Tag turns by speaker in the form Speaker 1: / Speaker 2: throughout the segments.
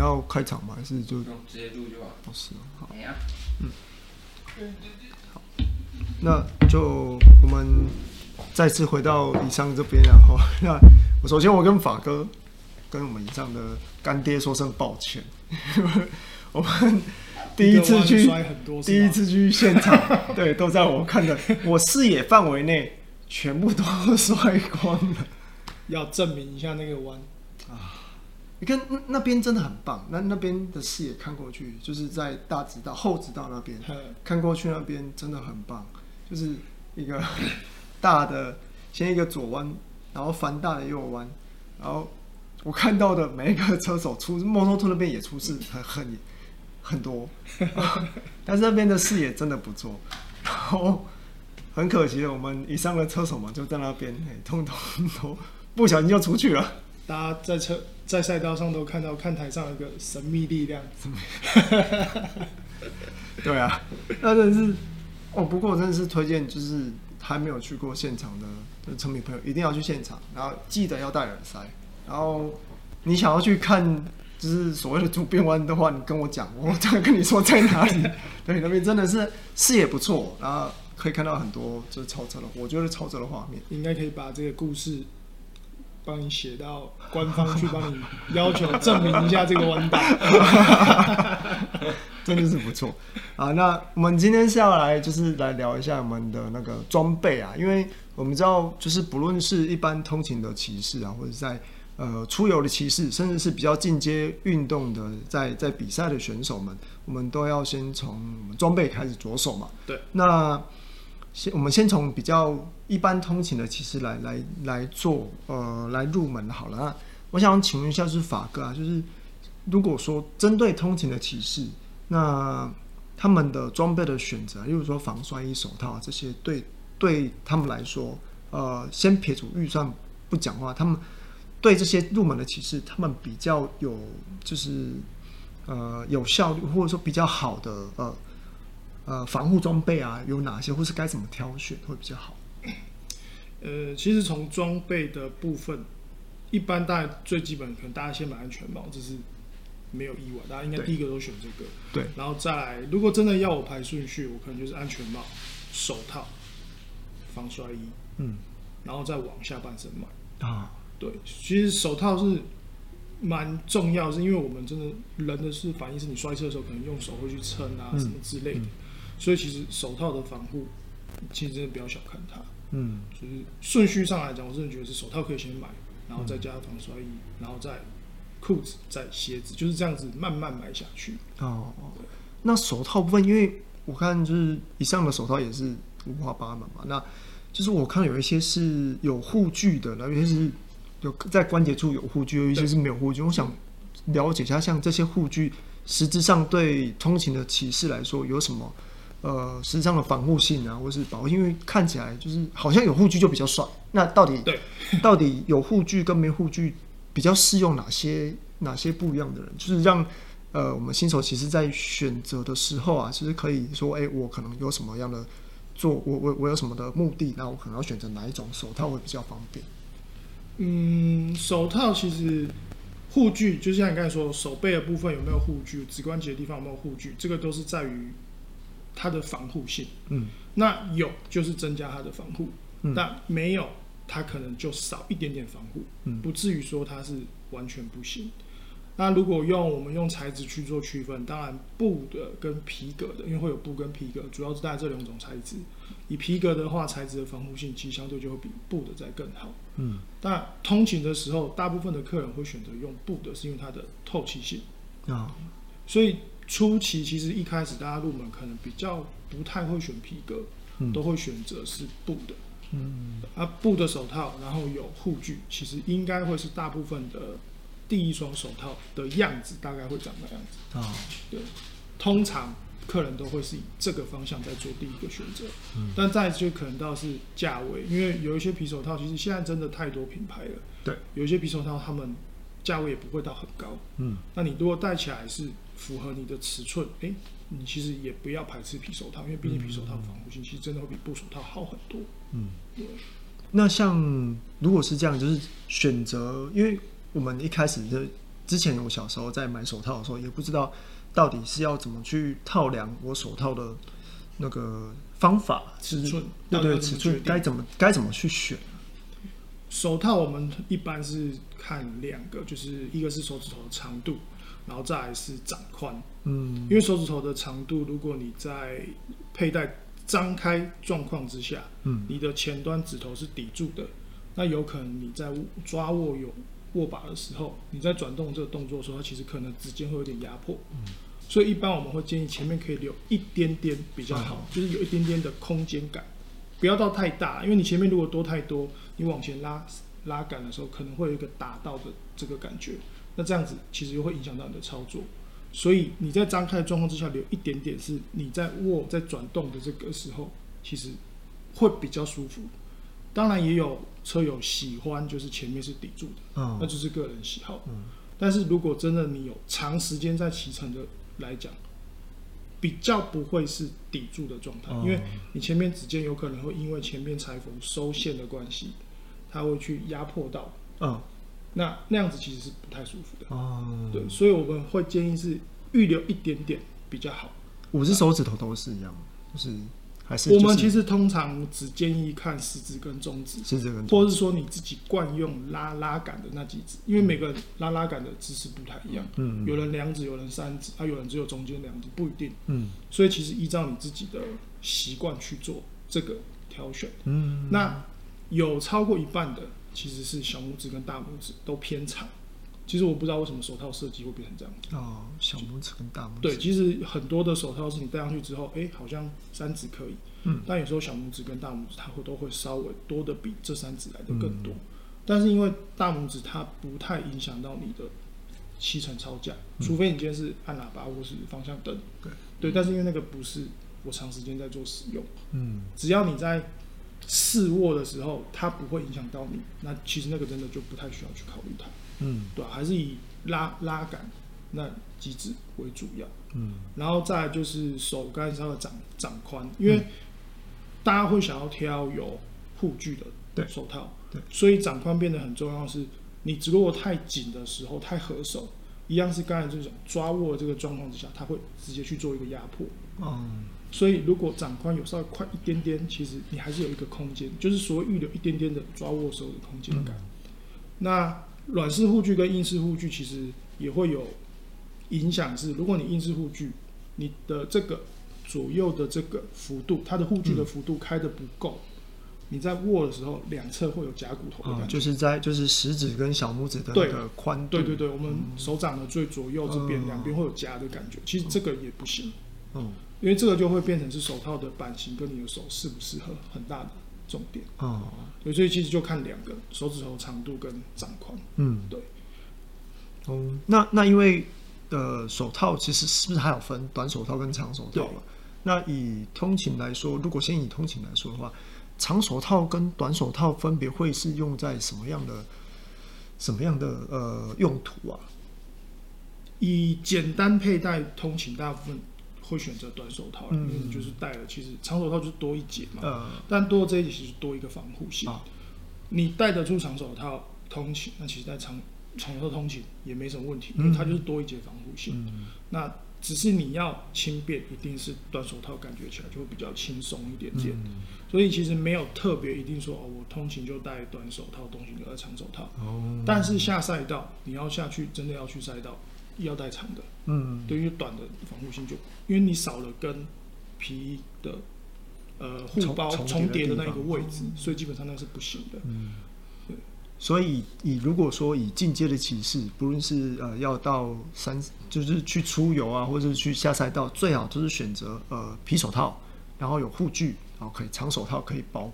Speaker 1: 要开场吗？还是就
Speaker 2: 直接录就好。
Speaker 1: 哦，是哦，好，
Speaker 2: 呀，
Speaker 1: 嗯，好，那就我们再次回到以上这边，然后那我首先我跟法哥跟我们以上的干爹说声抱歉，我们第一次去第一次去现场，对，都在我看的我视野范围内，全部都 摔光了，
Speaker 3: 要证明一下那个弯。
Speaker 1: 啊。你看那那边真的很棒，那那边的视野看过去，就是在大直道、后直道那边看过去，那边真的很棒，就是一个大的，先一个左弯，然后繁大的右弯，然后我看到的每一个车手出摩托车那边也出事很很很多，但是那边的视野真的不错，然后很可惜的，我们以上的车手嘛就在那边，哎，通通都不小心就出去了。
Speaker 3: 大家在车在赛道上都看到看台上有一个神秘力量，
Speaker 1: 对啊，那真的是哦。不过真的是推荐，就是还没有去过现场的车迷朋友一定要去现场，然后记得要戴耳塞。然后你想要去看就是所谓的主变弯的话，你跟我讲，我再跟你说在哪里。对，那边真的是视野不错，然后可以看到很多就是超车的，我觉得超车的画面，
Speaker 3: 应该可以把这个故事。帮你写到官方去，帮你要求证明一下这个弯道，
Speaker 1: 真的是不错啊！那我们今天是要来，就是来聊一下我们的那个装备啊，因为我们知道，就是不论是一般通勤的骑士啊，或者在呃出游的骑士，甚至是比较进阶运动的，在在比赛的选手们，我们都要先从装备开始着手嘛。
Speaker 3: 对，
Speaker 1: 那。先，我们先从比较一般通勤的骑士来来来做，呃，来入门好了。那我想请问一下，就是法哥啊，就是如果说针对通勤的骑士，那他们的装备的选择，例如说防摔衣、手套啊这些，对对他们来说，呃，先撇除预算不讲话，他们对这些入门的骑士，他们比较有就是呃有效率，或者说比较好的呃。呃，防护装备啊有哪些，或是该怎么挑选会比较好？
Speaker 3: 呃，其实从装备的部分，一般大家最基本可能大家先买安全帽，这是没有意外，大家应该第一个都选这个。
Speaker 1: 对，
Speaker 3: 然后再来，如果真的要我排顺序，我可能就是安全帽、手套、防摔衣，嗯，然后再往下半身买啊。对，其实手套是蛮重要，是因为我们真的人的是反应是你摔车的时候，可能用手会去撑啊、嗯、什么之类的。嗯所以其实手套的防护，其实真的不要小看它。嗯，就是顺序上来讲，我真的觉得是手套可以先买，然后再加防摔衣，然后再裤子，再鞋子，就是这样子慢慢买下去。
Speaker 1: 哦，那手套部分，因为我看就是以上的手套也是五花八门嘛。那就是我看有一些是有护具的，然后有些是有在关节处有护具，有一些是没有护具。我想了解一下，像这些护具，实质上对通勤的骑士来说有什么？呃，实际上的防护性啊，或是保护，因为看起来就是好像有护具就比较帅。那到底
Speaker 3: 对，
Speaker 1: 到底有护具跟没护具比较适用哪些哪些不一样的人？就是让呃我们新手其实在选择的时候啊，其实可以说，哎、欸，我可能有什么样的做，我我我有什么的目的，那我可能要选择哪一种手套会比较方便？
Speaker 3: 嗯，手套其实护具就像你刚才说，手背的部分有没有护具，指关节的地方有没有护具，这个都是在于。它的防护性，嗯，那有就是增加它的防护，嗯，但没有它可能就少一点点防护，嗯，不至于说它是完全不行。那如果用我们用材质去做区分，当然布的跟皮革的，因为会有布跟皮革，主要是带这两种材质。以皮革的话，材质的防护性其实相对就会比布的再更好，嗯。但通勤的时候，大部分的客人会选择用布的，是因为它的透气性啊，所以。初期其实一开始大家入门可能比较不太会选皮革，嗯、都会选择是布的。嗯，啊，布的手套，然后有护具，其实应该会是大部分的第一双手套的样子，大概会长那样子。啊、哦，对，通常客人都会是以这个方向在做第一个选择。嗯，但再就可能到是价位，因为有一些皮手套，其实现在真的太多品牌了。对，有一些皮手套，他们价位也不会到很高。嗯，那你如果戴起来是符合你的尺寸，哎、欸。你其实也不要排斥皮手套，因为毕竟皮手套防护性其实真的会比布手套好很多。嗯，
Speaker 1: 那像如果是这样，就是选择，因为我们一开始就之前我小时候在买手套的时候，也不知道到底是要怎么去套量我手套的那个方法
Speaker 3: 尺寸，
Speaker 1: 对对，尺寸该怎么该怎么去选。
Speaker 3: 手套我们一般是看两个，就是一个是手指头的长度。然后再来是掌宽，嗯，因为手指头的长度，如果你在佩戴张开状况之下，嗯，你的前端指头是抵住的，那有可能你在抓握有握把的时候，你在转动这个动作的时候，它其实可能指尖会有点压迫，嗯，所以一般我们会建议前面可以留一点点比较好，就是有一点点的空间感，不要到太大，因为你前面如果多太多，你往前拉拉杆的时候，可能会有一个打到的这个感觉。那这样子其实又会影响到你的操作，所以你在张开的状况之下留一点点，是你在握在转动的这个时候，其实会比较舒服。当然也有车友喜欢就是前面是抵住的，嗯，那就是个人喜好。嗯，但是如果真的你有长时间在骑乘的来讲，比较不会是抵住的状态，因为你前面指尖有可能会因为前面裁缝收线的关系，它会去压迫到，嗯。那那样子其实是不太舒服的哦，对，所以我们会建议是预留一点点比较好。
Speaker 1: 五只手指头都是一样，就是还是、就是、
Speaker 3: 我们其实通常只建议看食指跟中指，
Speaker 1: 食指跟指，
Speaker 3: 或者是说你自己惯用拉拉杆的那几指，因为每个人拉拉杆的姿势不太一样，嗯，有人两指，有人三指，啊，有人只有中间两指，不一定，嗯，所以其实依照你自己的习惯去做这个挑选，嗯，那有超过一半的。其实是小拇指跟大拇指都偏长，其实我不知道为什么手套设计会变成这样子。
Speaker 1: 哦，小拇指跟大拇指。
Speaker 3: 对，其实很多的手套是你戴上去之后，哎，好像三指可以，嗯，但有时候小拇指跟大拇指它会都会稍微多的比这三指来的更多。嗯，但是因为大拇指它不太影响到你的骑乘超价，嗯，除非你今天是按喇叭或是方向灯。对，对，但是因为那个不是我长时间在做使用，嗯，只要你在。试握的时候，它不会影响到你。那其实那个真的就不太需要去考虑它。嗯，对，还是以拉拉杆那机制为主要。嗯，然后再就是手杆上的长长宽，因为大家会想要挑有护具的手套。对，对，所以掌宽变得很重要是。是你如果太紧的时候，太合手，一样是刚才这种抓握的这个状况之下，它会直接去做一个压迫。嗯。所以，如果掌宽有稍微宽一点点，其实你还是有一个空间，就是所谓预留一点点的抓握手的空间感。嗯、那软式护具跟硬式护具其实也会有影响，是如果你硬式护具，你的这个左右的这个幅度，它的护具的幅度开的不够，嗯、你在握的时候两侧会有夹骨头的感觉。
Speaker 1: 就是在就是食指跟小拇指的那个宽度。
Speaker 3: 对对对，我们手掌的最左右这边两边会有夹的感觉，其实这个也不行。嗯。因为这个就会变成是手套的版型跟你的手适不适合很大的重点哦，所以其实就看两个手指头长度跟掌宽，嗯，对。
Speaker 1: 哦，那那因为呃手套其实是不是还有分短手套跟长手套了？那以通勤来说，如果先以通勤来说的话，长手套跟短手套分别会是用在什么样的什么样的呃用途啊？
Speaker 3: 以简单佩戴通勤大部分。会选择短手套，因为你就是戴了，其实长手套就是多一节嘛。嗯、但多这一节其实多一个防护性。啊、你戴得出长手套通勤，那其实戴长长手套通勤也没什么问题，因为它就是多一节防护性。嗯、那只是你要轻便，一定是短手套，感觉起来就会比较轻松一点点。嗯、所以其实没有特别一定说哦，我通勤就戴短手套，通勤就戴长手套。哦、但是下赛道你要下去，真的要去赛道。要带长的，嗯，对于短的防护性就，因为你少了跟皮的呃护包重叠的那一个位置，所以基本上那是不行的。嗯，对。
Speaker 1: 所以以如果说以进阶的骑士，不论是呃要到山，就是去出游啊，或者是去下赛道，最好就是选择呃皮手套，然后有护具，然后可以长手套可以保，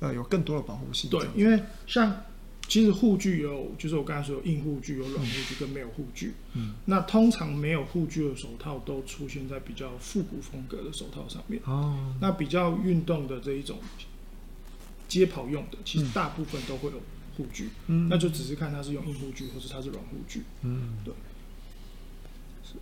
Speaker 1: 呃有更多的保护性。
Speaker 3: 对，因为像其实护具有，就是我刚才说有硬护具、有软护具跟没有护具。嗯，那通常没有护具的手套都出现在比较复古风格的手套上面。哦，那比较运动的这一种街跑用的，其实大部分都会有护具。嗯，那就只是看它是用硬护具，或是它是软护具。嗯，对。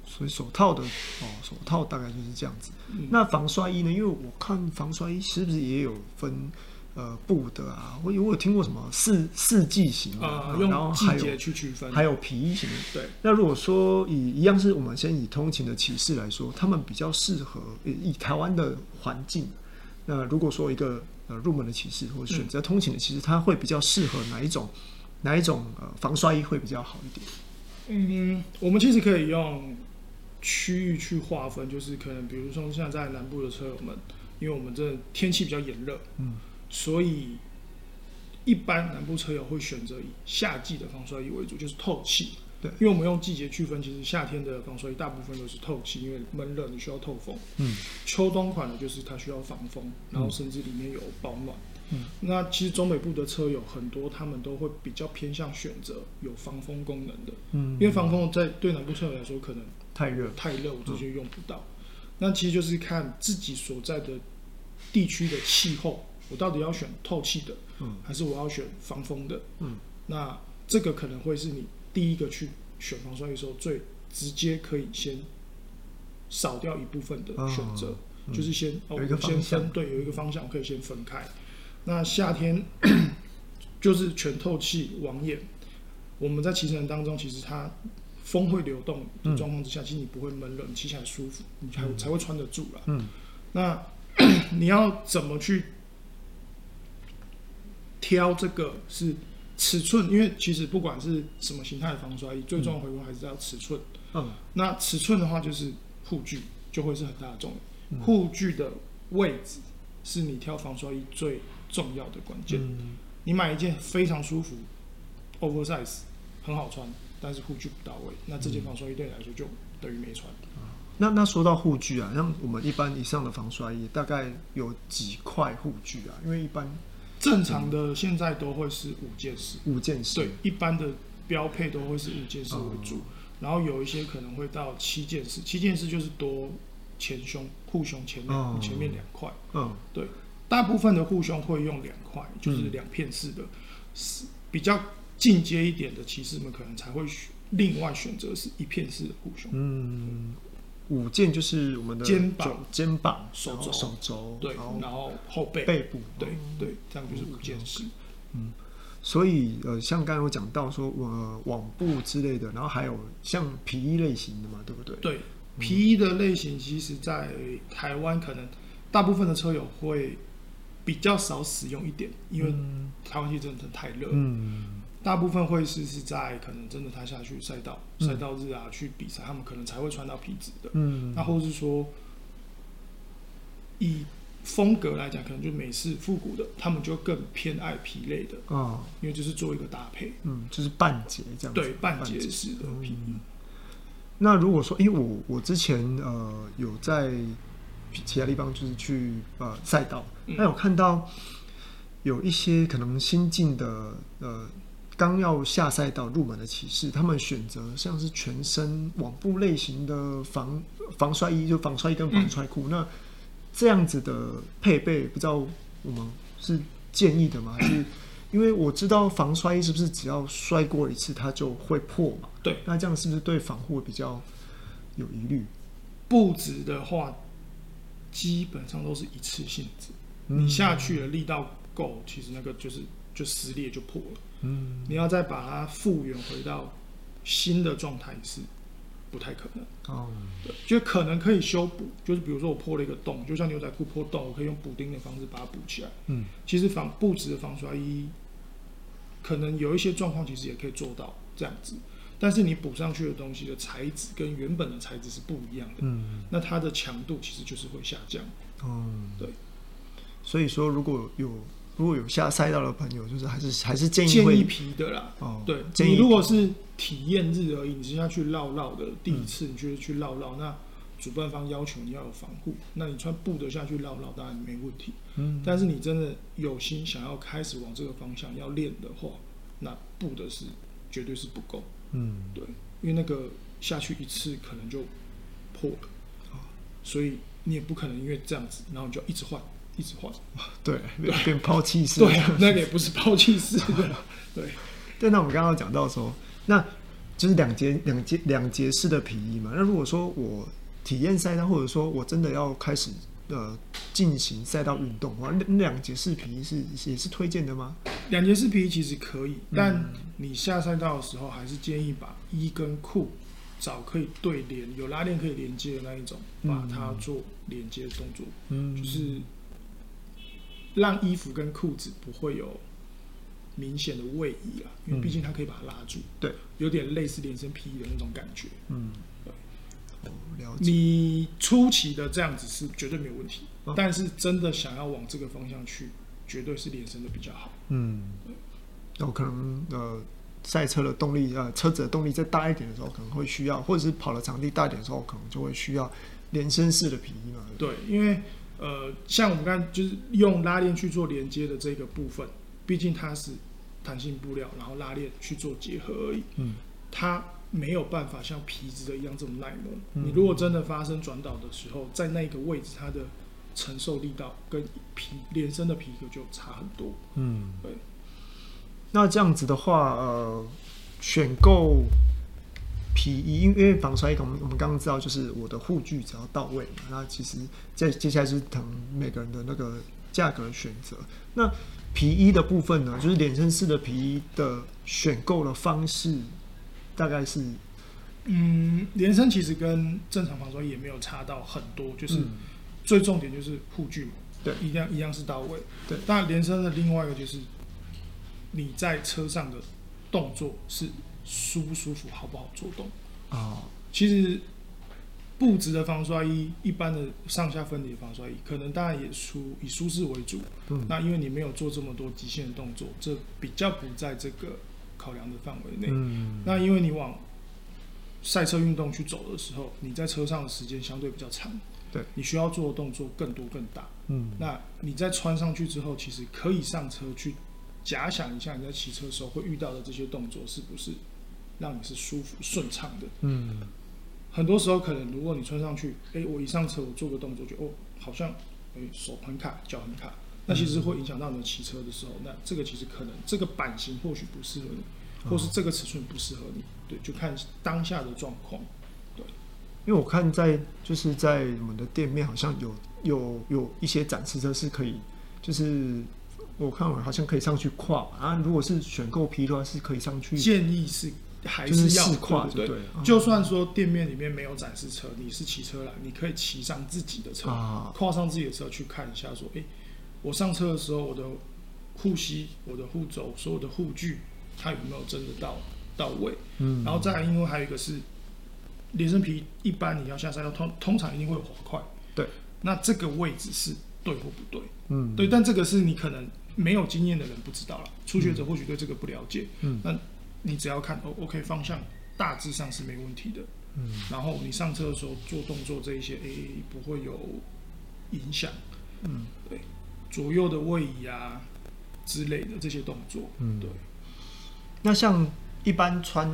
Speaker 1: 所以手套的哦，手套大概就是这样子。嗯、那防摔衣呢？因为我看防摔衣是不是也有分呃布的啊？我有我有听过什么四四季型
Speaker 3: 啊，用季节去区分，
Speaker 1: 还有皮衣型的。
Speaker 3: 对。
Speaker 1: 那如果说以一样是我们先以通勤的骑士来说，他们比较适合以台湾的环境。那如果说一个呃入门的骑士或者选择通勤的骑士，他会比较适合哪一种哪一种呃防摔衣会比较好一点？
Speaker 3: 嗯，我们其实可以用区域去划分，就是可能比如说像在南部的车友们，因为我们这天气比较炎热，嗯，所以一般南部车友会选择以夏季的防摔衣为主，就是透气。对，因为我们用季节区分，其实夏天的防摔衣大部分都是透气，因为闷热你需要透风。嗯，秋冬款的就是它需要防风，然后甚至里面有保暖。嗯，那其实中北部的车友很多，他们都会比较偏向选择有防风功能的。嗯，因为防风在对南部车友来说可能
Speaker 1: 太热，
Speaker 3: 太热我这些用不到。嗯，那其实就是看自己所在的地区的气候，我到底要选透气的，嗯，还是我要选防风的？嗯，那这个可能会是你第一个去选防摔的时候最直接可以先少掉一部分的选择，就是先哦，我先分对，有一个方向可以先分开。那夏天 就是全透气网眼，我们在骑乘当中，其实它风会流动的状况之下，嗯、其实你不会闷热，你骑起来舒服，你才、嗯、才会穿得住啦。嗯，那 你要怎么去挑这个是尺寸？因为其实不管是什么形态的防摔衣，最重要的回归还是要尺寸。嗯，那尺寸的话，就是护具就会是很大的重点。护、嗯、具的位置是你挑防摔衣最重要的关键，嗯、你买一件非常舒服，oversize 很好穿，但是护具不到位，那这件防摔衣对你来说就等于没穿。嗯、
Speaker 1: 那那说到护具啊，像我们一般以上的防摔衣大概有几块护具啊？因为一般
Speaker 3: 正常的现在都会是五件式，
Speaker 1: 五件式
Speaker 3: 对，一般的标配都会是五件式为主，嗯、然后有一些可能会到七件式，七件式就是多前胸护胸前面、嗯、前面两块，嗯，对。大部分的护胸会用两块，就是两片式的，是、嗯、比较进阶一点的骑士们可能才会选另外选择是一片式的护胸。嗯，
Speaker 1: 五件就是我们的
Speaker 3: 肩膀、
Speaker 1: 肩膀、
Speaker 3: 手肘、
Speaker 1: 手肘，
Speaker 3: 对，然后后背、
Speaker 1: 背部，
Speaker 3: 对对，这样就是五件事。
Speaker 1: 嗯，所以呃，像刚才我讲到说，呃，网布之类的，然后还有像皮衣类型的嘛，对不对？
Speaker 3: 对，皮衣的类型，其实在台湾可能大部分的车友会。比较少使用一点，因为台湾气真的太热。嗯，大部分会是是在可能真的他下去赛道、赛、嗯、道日啊，去比赛，他们可能才会穿到皮质的。嗯，那或是说以风格来讲，可能就美式复古的，他们就更偏爱皮类的啊，哦、因为就是做一个搭配。
Speaker 1: 嗯，就是半截这样子。
Speaker 3: 对，半截式的皮。嗯、
Speaker 1: 那如果说，因为我我之前呃有在。其他地方就是去呃赛道，那有看到有一些可能新进的呃刚要下赛道入门的骑士，他们选择像是全身网布类型的防防摔衣，就防摔衣跟防摔裤。嗯、那这样子的配备，不知道我们是建议的吗？还 是因为我知道防摔衣是不是只要摔过一次它就会破嘛？
Speaker 3: 对，
Speaker 1: 那这样是不是对防护比较有疑虑？
Speaker 3: 布质的话。基本上都是一次性质，嗯、你下去了力道够，其实那个就是就撕裂就破了。嗯，你要再把它复原回到新的状态是不太可能。哦，对，就可能可以修补，就是比如说我破了一个洞，就像牛仔裤破洞，我可以用补丁的方式把它补起来。嗯，其实防布质的防摔衣，可能有一些状况其实也可以做到这样子。但是你补上去的东西的材质跟原本的材质是不一样的，嗯，那它的强度其实就是会下降，嗯，对。
Speaker 1: 所以说，如果有如果有下赛道的朋友，就是还是还是建议
Speaker 3: 建议皮的啦，哦，对。你如果是体验日而已，你是要去绕绕的第一次，你就是去绕绕，那主办方要求你要有防护，那你穿布的下去绕绕当然没问题。
Speaker 1: 嗯，
Speaker 3: 但是你真的有心想要开始往这个方向要练的话，那布的是绝对是不够。
Speaker 1: 嗯，
Speaker 3: 对，因为那个下去一次可能就破了啊，所以你也不可能因为这样子，然后你就一直换，一直换。
Speaker 1: 对，变变抛弃式。
Speaker 3: 对，那个也不是抛弃式的。对，
Speaker 1: 对。那我们刚刚讲到说，那就是两节两节两节式的皮衣嘛。那如果说我体验赛道，或者说我真的要开始呃进行赛道运动的话，那两节式皮衣是也是推荐的吗？
Speaker 3: 两节式皮衣其实可以，但你下赛道的时候，还是建议把衣跟裤找可以对连、有拉链可以连接的那一种，把它做连接的动作，
Speaker 1: 嗯，
Speaker 3: 就是让衣服跟裤子不会有明显的位移啊，因为毕竟它可以把它拉住，
Speaker 1: 对，
Speaker 3: 有点类似连身皮衣的那种感觉，
Speaker 1: 嗯。
Speaker 3: 你初期的这样子是绝对没有问题，啊、但是真的想要往这个方向去，绝对是连身的比较好。
Speaker 1: 嗯，有可能呃，赛车的动力呃，车子的动力再大一点的时候，可能会需要，或者是跑的场地大一点的时候，可能就会需要连身式的皮衣嘛。
Speaker 3: 对，因为呃，像我们刚才就是用拉链去做连接的这个部分，毕竟它是弹性布料，然后拉链去做结合而已。嗯，它。没有办法像皮质的一样这么耐磨。嗯、你如果真的发生转导的时候，在那个位置，它的承受力道跟皮连身的皮革就差很多。
Speaker 1: 嗯，
Speaker 3: 对。
Speaker 1: 那这样子的话，呃，选购皮衣，因为防摔衣，我们我们刚刚知道，就是我的护具只要到位嘛。那其实接接下来就是等每个人的那个价格选择。那皮衣的部分呢，就是连身式的皮衣的选购的方式。大概是，
Speaker 3: 嗯，连身其实跟正常防摔也没有差到很多，就是最重点就是护具嘛，
Speaker 1: 对，
Speaker 3: 一样一样是到位，
Speaker 1: 对。
Speaker 3: 那连身的另外一个就是你在车上的动作是舒不舒服，好不好做动。
Speaker 1: 啊？哦、
Speaker 3: 其实布质的防摔衣，一般的上下分离的防摔衣，可能当然也舒以舒适为主，嗯。那因为你没有做这么多极限的动作，这比较不在这个。考量的范围内，嗯，那因为你往赛车运动去走的时候，你在车上的时间相对比较长，
Speaker 1: 对，
Speaker 3: 你需要做的动作更多更大，
Speaker 1: 嗯，
Speaker 3: 那你在穿上去之后，其实可以上车去假想一下你在骑车的时候会遇到的这些动作是不是让你是舒服顺畅的，
Speaker 1: 嗯，
Speaker 3: 很多时候可能如果你穿上去，哎，我一上车我做个动作就哦，好像哎手很卡，脚很卡。那其实会影响到你骑车的时候，那这个其实可能这个版型或许不适合你，或是这个尺寸不适合你，对，就看当下的状况。对，
Speaker 1: 因为我看在就是在我们的店面好像有有有一些展示车是可以，就是我看我好像可以上去跨啊。如果是选购皮的话，是可以上去。
Speaker 3: 建议是还是要
Speaker 1: 跨，
Speaker 3: 对，
Speaker 1: 对。
Speaker 3: 就算说店面里面没有展示车，你是骑车来，你可以骑上自己的车，跨上自己的车去看一下，说，哎。我上车的时候，我的护膝、我的护肘、所有的护具，它有没有真的到到位？嗯，然后再来，因为还有一个是连身皮，一般你要下赛道，通通常一定会有滑块。
Speaker 1: 对，
Speaker 3: 那这个位置是对或不对？
Speaker 1: 嗯，
Speaker 3: 对，但这个是你可能没有经验的人不知道了，初学者或许对这个不了解。嗯，那你只要看哦，OK，方向大致上是没问题的。嗯，然后你上车的时候做动作这一些，哎，不会有影响。嗯，对。左右的位移啊之类的这些动作，嗯，对。
Speaker 1: 那像一般穿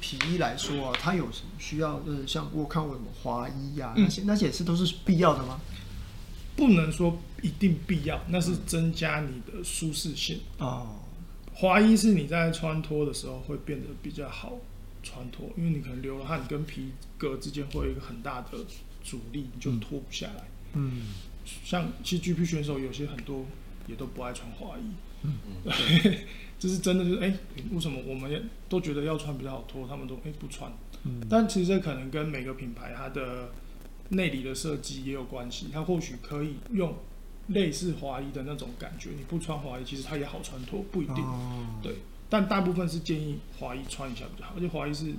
Speaker 1: 皮衣来说啊，它有什么需要？就是，像我看过什么滑衣呀、啊，那些、嗯、那些也是都是必要的吗？
Speaker 3: 不能说一定必要，那是增加你的舒适性
Speaker 1: 哦。
Speaker 3: 滑衣是你在穿脱的时候会变得比较好穿脱，因为你可能流了汗，跟皮革之间会有一个很大的阻力，你就脱不下来。
Speaker 1: 嗯。嗯。
Speaker 3: 像其实 GP 选手有些很多也都不爱穿滑衣，
Speaker 1: 嗯，
Speaker 3: 嗯，这是真的，就是哎、欸，为什么我们也都觉得要穿比较好脱，他们都哎、欸、不穿，嗯，但其实这可能跟每个品牌它的内里的设计也有关系，它或许可以用类似华衣的那种感觉，你不穿华衣其实它也好穿脱，不一定，
Speaker 1: 哦、
Speaker 3: 对，但大部分是建议华衣穿一下比较好，而且华衣是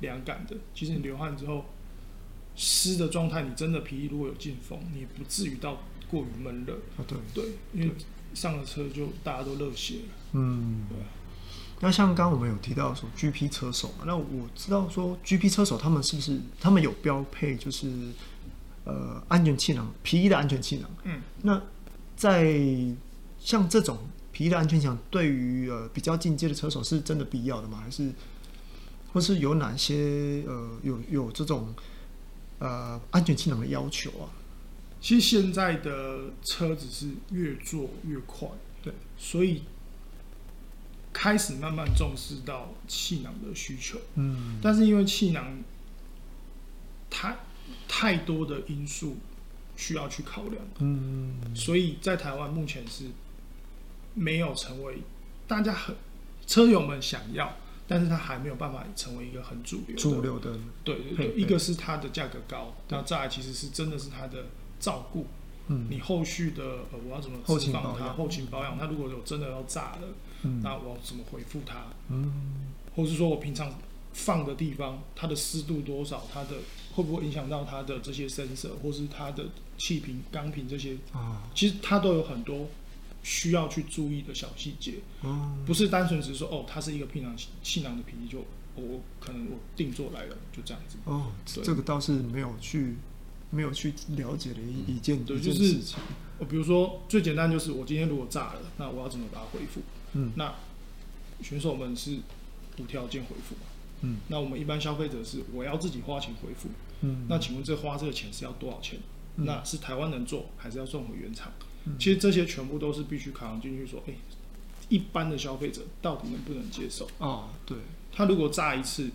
Speaker 3: 凉感的，其实你流汗之后。湿的状态，你真的皮衣如果有进风，你也不至于到过于闷热。
Speaker 1: 啊，对
Speaker 3: 对，因为上了车就大家都热血了。
Speaker 1: 嗯，
Speaker 3: 对。
Speaker 1: 那像刚刚我们有提到说 GP 车手嘛，那我知道说 GP 车手他们是不是他们有标配就是呃安全气囊皮衣的安全气囊？
Speaker 3: 嗯，
Speaker 1: 那在像这种皮衣的安全气囊，对于呃比较进阶的车手是真的必要的吗？还是或是有哪些呃有有这种呃安全气囊的要求啊？
Speaker 3: 其实现在的车子是越做越快，
Speaker 1: 对，
Speaker 3: 所以开始慢慢重视到气囊的需求。
Speaker 1: 嗯，
Speaker 3: 但是因为气囊太太多的因素需要去考量，
Speaker 1: 嗯，
Speaker 3: 所以在台湾目前是没有成为大家很车友们想要，但是它还没有办法成为一个很主流的
Speaker 1: 主流的，
Speaker 3: 对对对，一个是它的价格高，然后再来其实是真的是它的。照顾，
Speaker 1: 嗯，
Speaker 3: 你后续的呃，我要怎么
Speaker 1: 后勤保养？
Speaker 3: 后勤保养，它如果有真的要炸了，
Speaker 1: 嗯，
Speaker 3: 那我要怎么回复它？
Speaker 1: 嗯，
Speaker 3: 或是说我平常放的地方，它的湿度多少？它的会不会影响到它的这些 sensor，或是它的气瓶、钢瓶这些？
Speaker 1: 啊，
Speaker 3: 其实它都有很多需要去注意的小细节。
Speaker 1: 哦，
Speaker 3: 不是单纯只是说哦，它是一个气囊气囊的皮就我可能我定做来了，就这样子。
Speaker 1: 哦，这个倒是没有去。没有去了解的一一件
Speaker 3: 对，
Speaker 1: 一件事情。
Speaker 3: 我比如说最简单就是我今天如果炸了，那我要怎么把它恢复？
Speaker 1: 嗯，
Speaker 3: 那选手们是无条件恢复嘛？
Speaker 1: 嗯，
Speaker 3: 那我们一般消费者是我要自己花钱回复。
Speaker 1: 嗯，
Speaker 3: 那请问这花这个钱是要多少钱？
Speaker 1: 嗯、
Speaker 3: 那是台湾能做，还是要送回原厂？
Speaker 1: 嗯、
Speaker 3: 其实这些全部都是必须考量进去，说，哎、欸，一般的消费者到底能不能接受？
Speaker 1: 哦，对，
Speaker 3: 他如果炸一次，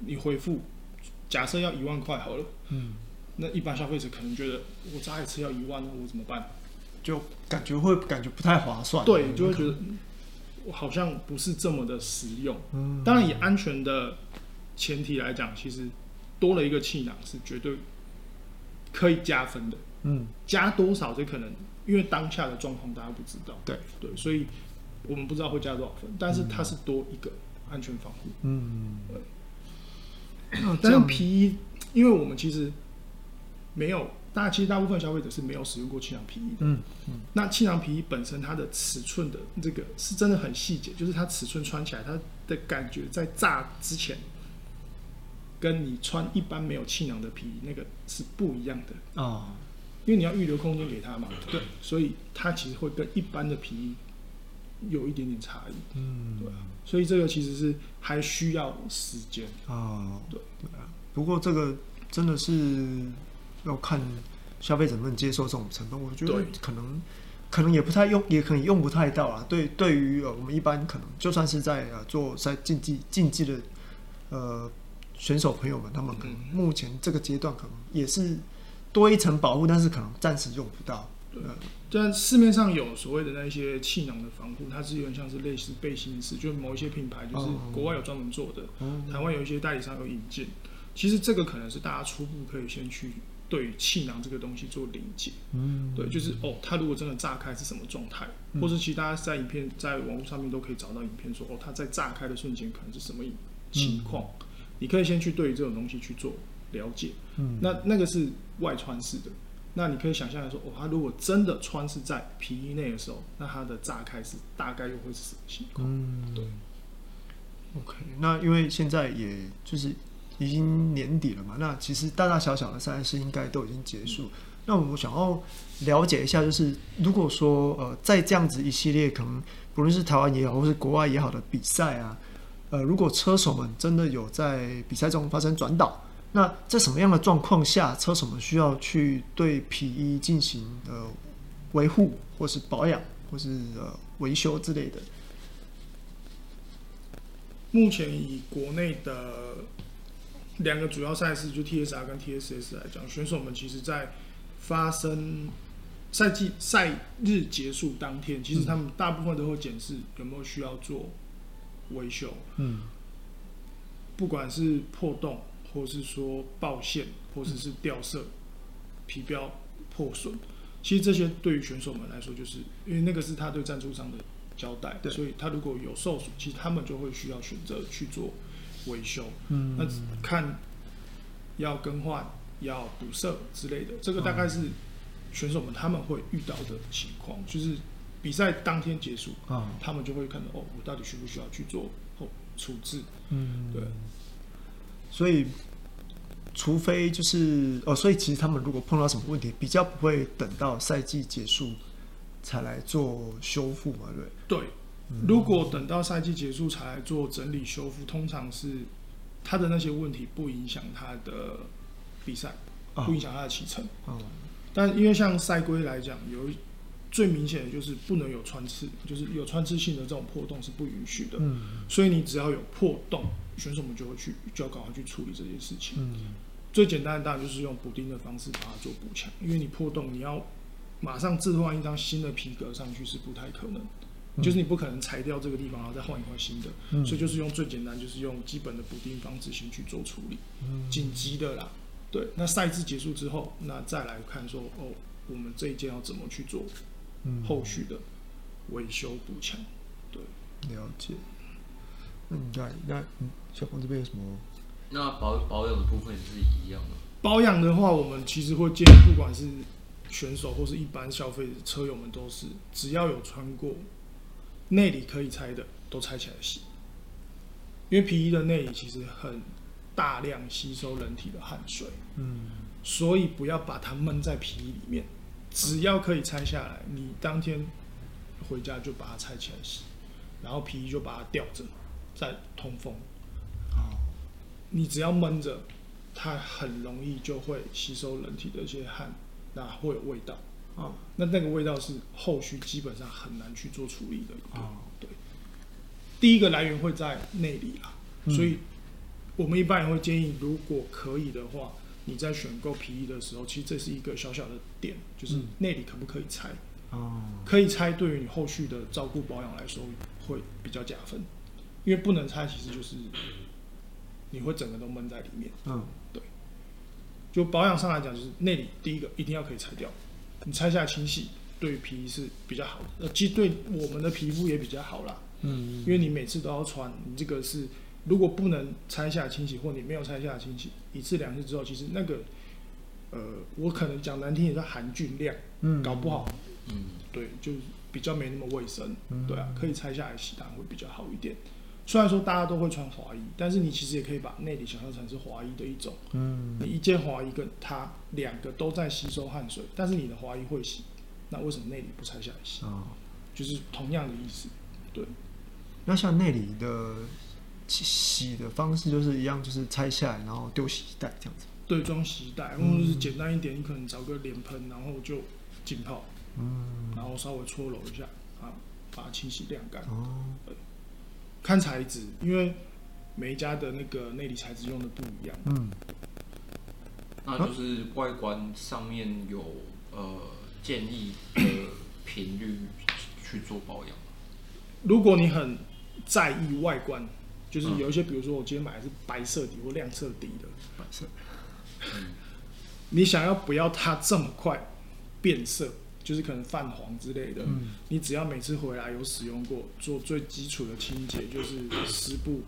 Speaker 3: 你回复，假设要一万块好了，
Speaker 1: 嗯。
Speaker 3: 那一般消费者可能觉得我炸一次要一万，那我怎么办？
Speaker 1: 就感觉会感觉不太划算。
Speaker 3: 对，就会觉得我好像不是这么的实用。
Speaker 1: 嗯，
Speaker 3: 当然以安全的前提来讲，其实多了一个气囊是绝对可以加分的。
Speaker 1: 嗯，
Speaker 3: 加多少这可能因为当下的状况大家不知道。
Speaker 1: 对
Speaker 3: 对，所以我们不知道会加多少分，但是它是多一个安全防护。
Speaker 1: 嗯，
Speaker 3: 对。但是皮衣，因为我们其实。没有，大其实大部分消费者是没有使用过气囊皮衣的。
Speaker 1: 嗯嗯。
Speaker 3: 那气囊皮衣本身它的尺寸的这个是真的很细节，就是它尺寸穿起来它的感觉在炸之前，跟你穿一般没有气囊的皮衣那个是不一样的
Speaker 1: 啊、哦。
Speaker 3: 因为你要预留空间给它嘛。对。所以它其实会跟一般的皮衣有一点点差异。
Speaker 1: 嗯。
Speaker 3: 对啊。所以这个其实是还需要时间。
Speaker 1: 哦。
Speaker 3: 对
Speaker 1: 对啊。不过这个真的是。要看消费者能不能接受这种成分，我觉得可能可能也不太用，也可能用不太到啊。对，对于呃我们一般可能就算是在呃做在竞技竞技的呃选手朋友们，他们可能目前这个阶段可能也是多一层保护，但是可能暂时用不到。
Speaker 3: 对，但市面上有所谓的那一些气囊的防护，它是有点像是类似背心式，就是某一些品牌就是国外有专门做的，
Speaker 1: 哦、
Speaker 3: 台湾有一些代理商有引进。其实这个可能是大家初步可以先去。对于气囊这个东西做理解，
Speaker 1: 嗯，
Speaker 3: 对，就是哦，它如果真的炸开是什么状态，嗯、或是其实大家在影片在网络上面都可以找到影片说，说哦，它在炸开的瞬间可能是什么情况，嗯、你可以先去对于这种东西去做了解，
Speaker 1: 嗯，
Speaker 3: 那那个是外穿式的，那你可以想象来说，哦，它如果真的穿是在皮衣内的时候，那它的炸开是大概又会是什么情况？
Speaker 1: 嗯，
Speaker 3: 对
Speaker 1: ，OK，那因为现在也就是。已经年底了嘛，那其实大大小小的赛事应该都已经结束。那我想要了解一下，就是如果说呃，在这样子一系列可能不论是台湾也好，或是国外也好的比赛啊，呃，如果车手们真的有在比赛中发生转倒，那在什么样的状况下，车手们需要去对皮衣进行呃维护，或是保养，或是呃维修之类的？
Speaker 3: 目前以国内的。两个主要赛事就 TSR 跟 TSS 来讲，选手们其实，在发生赛季赛日结束当天，其实他们大部分都会检视有没有需要做维修。
Speaker 1: 嗯，
Speaker 3: 不管是破洞，或是说爆线，或者是掉色、皮标破损，其实这些对于选手们来说，就是因为那个是他对赞助商的交代，所以他如果有受损，其实他们就会需要选择去做。维修，
Speaker 1: 嗯，
Speaker 3: 那看要更换、要补色之类的，这个大概是选手们他们会遇到的情况，就是比赛当天结束
Speaker 1: 啊，
Speaker 3: 他们就会看到哦，我到底需不需要去做后处置？
Speaker 1: 嗯，
Speaker 3: 对。
Speaker 1: 所以，除非就是哦，所以其实他们如果碰到什么问题，比较不会等到赛季结束才来做修复嘛，对。
Speaker 3: 对，如果等到赛季结束才来做整理修复，通常是他的那些问题不影响他的比赛，不影响他的骑乘。
Speaker 1: 哦。
Speaker 3: 但因为像赛规来讲，有最明显的就是不能有穿刺，就是有穿刺性的这种破洞是不允许的。
Speaker 1: 嗯。
Speaker 3: 所以你只要有破洞，选手们就会去，就要赶快去处理这件事情。
Speaker 1: 嗯。
Speaker 3: 最简单的当然就是用补丁的方式把它做补强，因为你破洞，你要马上置换一张新的皮革上去是不太可能，嗯、就是你不可能裁掉这个地方然后再换一块新的，
Speaker 1: 嗯、
Speaker 3: 所以就是用最简单，就是用基本的补丁方式先去做处理，紧、嗯、急的啦。对，那赛制结束之后，那再来看说哦，我们这一件要怎么去做后续的维修补强？对，
Speaker 1: 了解。那你看，那小鹏这边有什么？
Speaker 4: 那保保养的部分也是一样的。
Speaker 3: 保养的话，我们其实会建议，不管是选手或是一般消费者车友们，都是只要有穿过内里可以拆的，都拆起来洗。因为皮衣的内里其实很大量吸收人体的汗水，
Speaker 1: 嗯，
Speaker 3: 所以不要把它闷在皮衣里面。只要可以拆下来，你当天回家就把它拆起来洗，然后皮衣就把它吊着，再通风。你只要闷着，它很容易就会吸收人体的一些汗，那会有味道啊。那那个味道是后续基本上很难去做处理的。啊，对。第一个来源会在内里啦，嗯、所以我们一般也会建议，如果可以的话，你在选购皮衣的时候，其实这是一个小小的点，就是内里可不可以拆？哦、嗯，可以拆，对于你后续的照顾保养来说会比较加分，因为不能拆，其实就是。你会整个都闷在里面。嗯，对。就保养上来讲，就是内里第一个一定要可以拆掉，你拆下来清洗，对皮是比较好的。呃，其实对我们的皮肤也比较好啦。嗯，因为你每次都要穿，你这个是如果不能拆下来清洗，或你没有拆下来清洗，一次两次之后，其实那个，呃，我可能讲难听点叫含菌量，嗯，搞不好，嗯，对，就比较没那么卫生。嗯，对啊，可以拆下来洗，当然会比较好一点。虽然说大家都会穿华衣，但是你其实也可以把内里想象成是华衣的一种。嗯，你一件华衣跟它两个都在吸收汗水，但是你的华衣会洗，那为什么内里不拆下来洗？哦，就是同样的意思。对。
Speaker 1: 那像内里的洗的方式就是一样，就是拆下来然后丢洗衣袋这样子。
Speaker 3: 对，装洗衣袋，或者是简单一点，你可能找个脸盆，然后就浸泡，嗯，然后稍微搓揉一下，啊，把它清洗晾干。哦。对。看材质，因为每一家的那个内里材质用的不一样。嗯，
Speaker 4: 那就是外观上面有呃建议的频率去做保养。
Speaker 3: 如果你很在意外观，就是有一些，比如说我今天买的是白色底或亮色底的白色，嗯，你想要不要它这么快变色？就是可能泛黄之类的，嗯、你只要每次回来有使用过，做最基础的清洁，就是湿布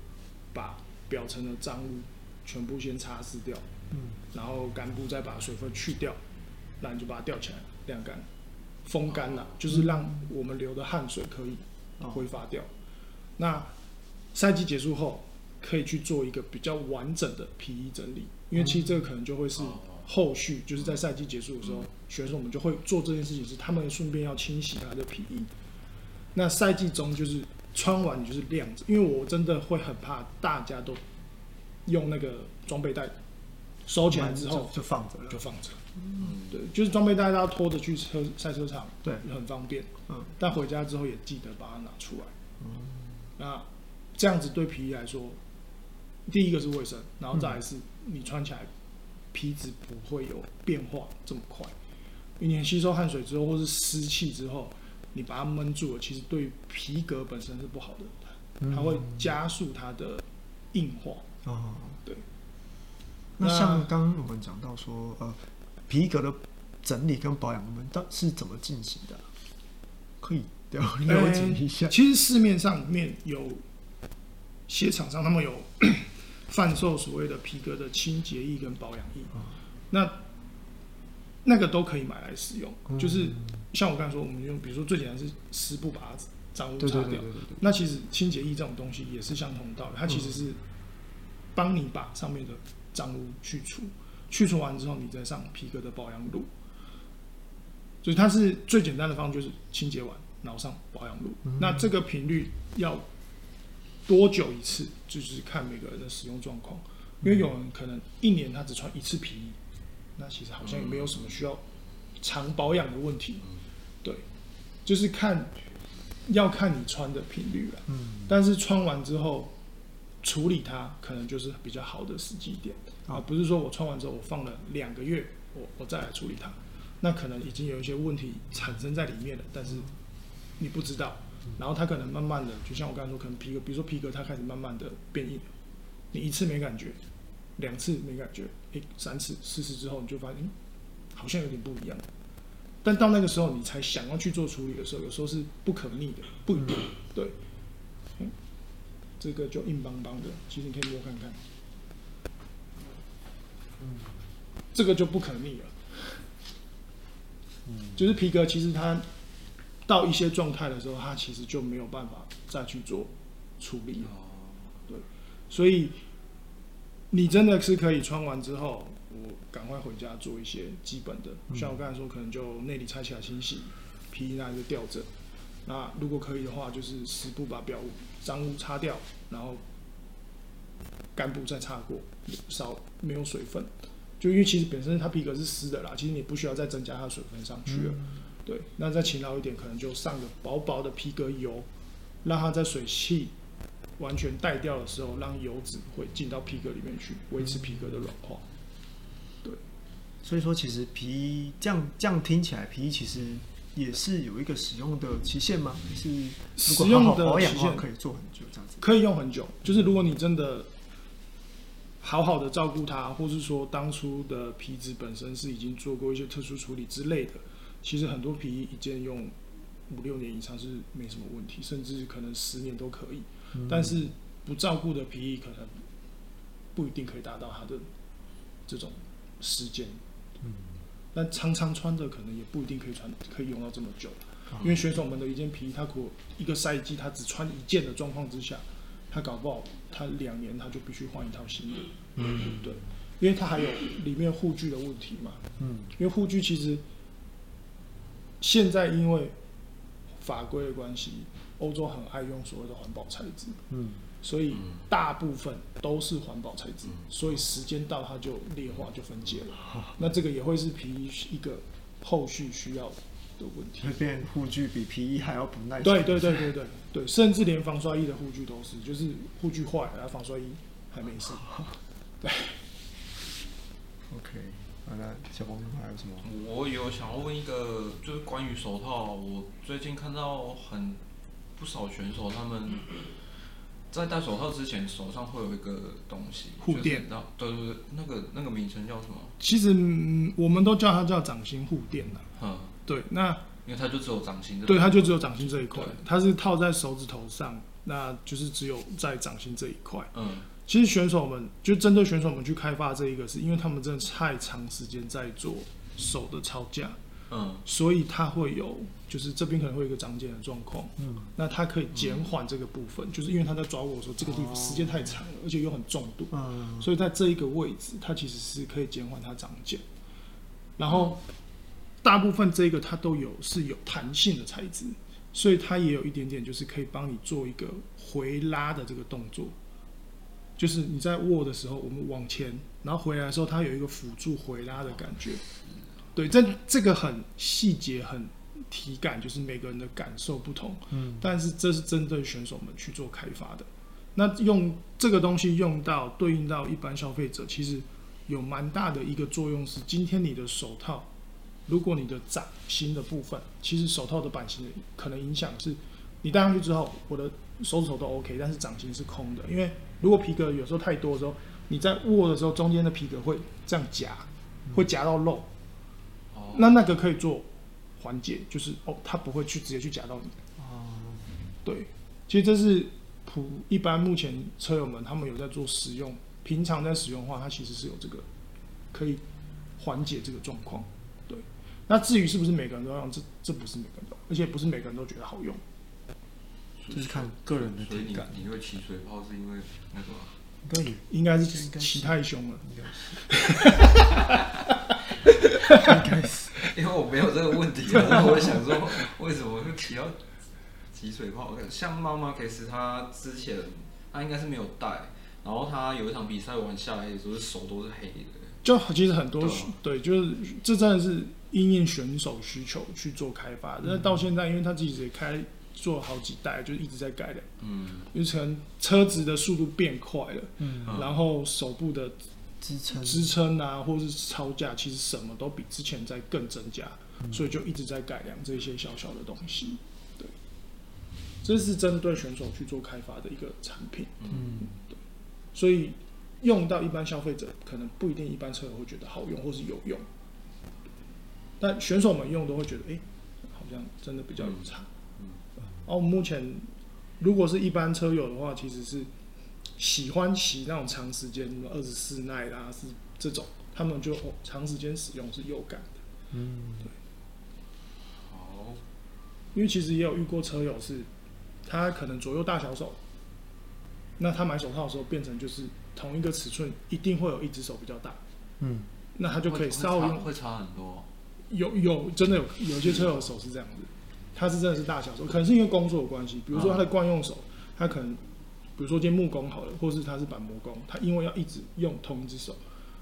Speaker 3: 把表层的脏污全部先擦拭掉，嗯、然后干布再把水分去掉，然后你就把它吊起来晾干，风干了，哦、就是让我们流的汗水可以挥发掉。哦、那赛季结束后，可以去做一个比较完整的皮衣整理，因为其实这个可能就会是。后续就是在赛季结束的时候，嗯、选手们就会做这件事情，是他们顺便要清洗他的皮衣。那赛季中就是穿完就是晾着，因为我真的会很怕大家都用那个装备袋收起来之后
Speaker 1: 就放着了，
Speaker 3: 就放着。嗯，对，就是装备袋大家拖着去车赛车场，对，很方便。嗯，但回家之后也记得把它拿出来。嗯，那这样子对皮衣来说，第一个是卫生，然后再来是你穿起来。皮质不会有变化这么快，因为你吸收汗水之后，或是湿气之后，你把它闷住了，其实对皮革本身是不好的，它会加速它的硬化。哦，对。
Speaker 1: 那像刚刚我们讲到说，呃，皮革的整理跟保养，我们到是怎么进行的？可以了了解一下。
Speaker 3: 其实市面上面有些厂商，他们有。贩售所谓的皮革的清洁液跟保养液，那那个都可以买来使用。就是像我刚才说，我们用比如说最简单是湿布把它脏污擦掉，那其实清洁液这种东西也是相同道理，它其实是帮你把上面的脏污去除，去除完之后，你再上皮革的保养露。所以它是最简单的方式，就是清洁完然后上保养露。
Speaker 1: 嗯。
Speaker 3: 那这个频率要多久一次，就是看每个人的使用状况。因为有人可能一年他只穿一次皮衣，那其实好像也没有什么需要常保养的问题。对，就是看要看你穿的频率了。
Speaker 1: 嗯，
Speaker 3: 但是穿完之后处理它，可能就是比较好的时机点啊，不是说我穿完之后我放了两个月，我我再来处理它，那可能已经有一些问题产生在里面了，但是你不知道，然后它可能慢慢的，就像我刚才说，可能皮革，比如说皮革它开始慢慢的变硬，你一次没感觉，两次没感觉，诶，三次、四次之后你就发现，嗯，好像有点不一样。但到那个时候，你才想要去做处理的时候，有时候是不可逆的，不一定。对，嗯，这个就硬邦邦的，其实你可以摸看看。这个就不可逆了。就是皮革，其实它到一些状态的时候，它其实就没有办法再去做处理了。对，所以你真的是可以穿完之后，我赶快回家做一些基本的，像我刚才说，可能就内里拆起来清洗，皮衣那就吊着。那如果可以的话，就是湿布把表脏污擦掉，然后干布再擦过，少没有水分。就因为其实本身它皮革是湿的啦，其实你不需要再增加它的水分上去了。嗯、对，那再勤劳一点，可能就上个薄薄的皮革油，让它在水汽完全带掉的时候，让油脂会进到皮革里面去，维持皮革的软化。对，
Speaker 1: 所以说其实皮衣这样这样听起来，皮衣其实也是有一个使用的期限吗？是
Speaker 3: 使用的期限
Speaker 1: 可以做很久这样子？
Speaker 3: 可以用很久，就是如果你真的。好好的照顾它，或是说当初的皮质本身是已经做过一些特殊处理之类的，其实很多皮衣一件用五六年以上是没什么问题，甚至可能十年都可以。嗯、但是不照顾的皮衣可能不一定可以达到它的这种时间。嗯，但常常穿的可能也不一定可以穿，可以用到这么久。嗯、因为选手们的一件皮衣，他可一个赛季他只穿一件的状况之下。他搞不好，他两年他就必须换一套新的，嗯，对，因为他还有里面护具的问题嘛，嗯，因为护具其实现在因为法规的关系，欧洲很爱用所谓的环保材质，嗯，所以大部分都是环保材质，所以时间到它就裂化就分解了，那这个也会是皮衣一个后续需要的问题，
Speaker 1: 会变护具比皮衣还要不耐。
Speaker 3: 对对对对对对，甚至连防摔衣的护具都是，就是护具坏了，然后防摔衣还没事。对。
Speaker 1: OK，那小光还有什么？
Speaker 4: 我有想要问一个，就是关于手套，我最近看到很不少选手他们 在戴手套之前手上会有一个东西
Speaker 3: 护垫，
Speaker 4: 对对对，那个那个名称叫什么？
Speaker 3: 其实、嗯、我们都叫它叫掌心护垫的。
Speaker 4: 嗯。
Speaker 3: 对，那
Speaker 4: 因为它就只有掌心这，
Speaker 3: 对，它就只有掌心这一块，它是套在手指头上，那就是只有在掌心这一块。嗯，其实选手们就针对选手们去开发这一个，是因为他们真的太长时间在做手的操架，嗯，所以它会有，就是这边可能会有一个长茧的状况，嗯，那它可以减缓这个部分，嗯、就是因为他在抓握的时候，这个地方时间太长了，而且又很重度，嗯，所以在这一个位置，它其实是可以减缓它长茧，然后。嗯大部分这个它都有是有弹性的材质，所以它也有一点点就是可以帮你做一个回拉的这个动作，就是你在握的时候，我们往前，然后回来的时候，它有一个辅助回拉的感觉。对，这这个很细节、很体感，就是每个人的感受不同。嗯，但是这是针对选手们去做开发的。那用这个东西用到对应到一般消费者，其实有蛮大的一个作用是，今天你的手套。如果你的掌心的部分，其实手套的版型可能影响是，你戴上去之后，我的手指头都 OK，但是掌心是空的。因为如果皮革有时候太多的时候，你在握的时候，中间的皮革会这样夹，会夹到肉。哦。那那个可以做缓解，就是哦，它不会去直接去夹到你。哦。对，其实这是普一般目前车友们他们有在做使用，平常在使用的话，它其实是有这个可以缓解这个状况。对那至于是不是每个人都要用，这这不是每个人都，而且不是每个人都觉得好用，
Speaker 1: 就是看个人的
Speaker 4: 所以你
Speaker 1: 体感。
Speaker 4: 你会起水泡是因为那个吗？
Speaker 1: 对，
Speaker 3: 应该是
Speaker 1: 应该是
Speaker 3: 骑太凶了。
Speaker 1: 应该是。
Speaker 4: 因为我没有这个问题，然后我想说，为什么会起到起水泡？像妈妈可是他之前他应该是没有带，然后他有一场比赛玩下来的时候手都是黑的。
Speaker 3: 就其实很多对就是这真的是因应选手需求去做开发。但是到现在，因为他自己也开做了好几代，就一直在改良。
Speaker 4: 嗯，
Speaker 3: 因为可能车子的速度变快了，
Speaker 1: 嗯，
Speaker 3: 然后手部的
Speaker 1: 支撑。
Speaker 3: 支撑啊，或是超架，其实什么都比之前在更增加，
Speaker 1: 嗯。
Speaker 3: 所以就一直在改良这些小小的东西。对，这是针对选手去做开发的一个产品，
Speaker 1: 嗯，
Speaker 3: 所以用到一般消费者可能不一定一般车友会觉得好用或是有用，但选手们用都会觉得，哎、好像真的比较有差。
Speaker 4: 嗯
Speaker 3: 然后目前如果是一般车友的话，其实是喜欢骑那种长时间二十四耐啦，是这种，他们就、哦、长时间使用是有感的。
Speaker 1: 嗯，对。
Speaker 4: 好，
Speaker 3: 因为其实也有遇过车友是，他可能左右大小手，那他买手套的时候变成就是同一个尺寸，一定会有一只手比较大，
Speaker 1: 嗯，
Speaker 3: 那他就可以稍微用
Speaker 4: 会差会差很多。
Speaker 3: 有有真的有有些车友手是这样子，他是真的是大小手，可能是因为工作的关系，比如说他的惯用手，他可能比如说今天木工好了，或是他是板模工，他因为要一直用同一只手，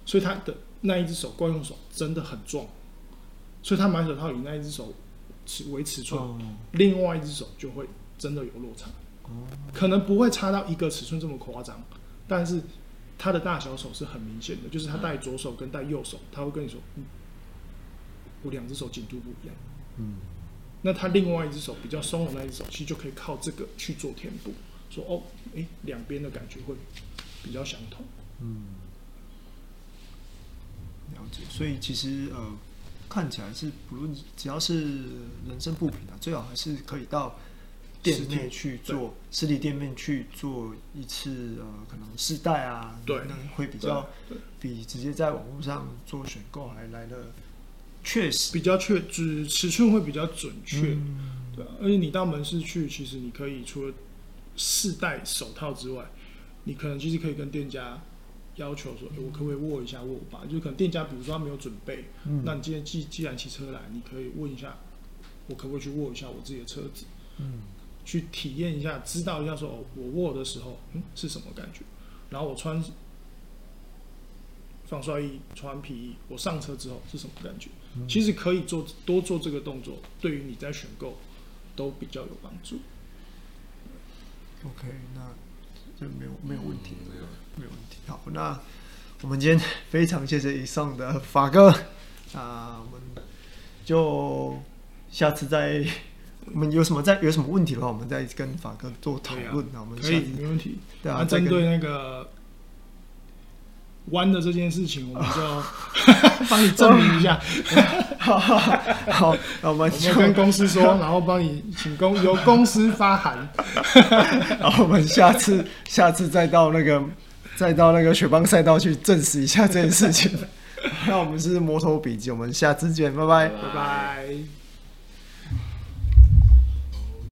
Speaker 3: 所以他的那一只手惯用手真的很壮，所以他买手套以那一只手尺为尺寸，
Speaker 1: 哦，
Speaker 3: 另外一只手就会真的有落差，可能不会差到一个尺寸这么夸张，但是他的大小手是很明显的，就是他戴左手跟戴右手，他会跟你说，嗯，我两只手紧度不一样。
Speaker 1: 嗯，
Speaker 3: 那他另外一只手比较松的那一只手，其实就可以靠这个去做填补，说哦，哎，两边的感觉会比较相同。
Speaker 1: 嗯了解。所以其实呃，看起来是不论只要是人生不平啊，最好还是可以到店内去做实体店面去做一次呃，可能试戴啊，
Speaker 3: 对
Speaker 1: 那会比
Speaker 3: 较
Speaker 1: 比直接在网络上做选购还来的确实。
Speaker 3: 比较确，只尺寸会比较准确，
Speaker 1: 嗯
Speaker 3: 对啊。而且你到门市去，其实你可以除了试戴手套之外，你可能其实可以跟店家要求说，诶我可不可以握一下握把？就可能店家比如说他没有准备，
Speaker 1: 嗯
Speaker 3: 那你今天既既然骑车来，你可以问一下，我可不可以去握一下我自己的车子？
Speaker 1: 嗯
Speaker 3: 去体验一下，知道一下说，哦，我握的时候，嗯，是什么感觉？然后我穿防摔衣、穿皮衣，我上车之后是什么感觉？其实可以做多做这个动作，对于你在选购都比较有帮助。
Speaker 1: OK，那这没有没有问题，
Speaker 4: 嗯没有
Speaker 1: 没有问题。好，那我们今天非常谢谢以上的法哥，啊我们就下次再，我们有什么再有什么问题的话，我们再跟法哥做讨论。那、我们
Speaker 3: 可以，没问题。
Speaker 1: 对啊，
Speaker 3: 针对那个弯的这件事情，我们就 帮你证明一下。
Speaker 1: 好好好，那我们
Speaker 3: 我
Speaker 1: 就
Speaker 3: 们跟公司说，然后帮你请公由公司发函。
Speaker 1: 然后我们下次下次再到那个再到那个雪邦赛道去证实一下这件事情。那我们是摩托笔记，我们下次见，拜拜。
Speaker 3: 拜拜。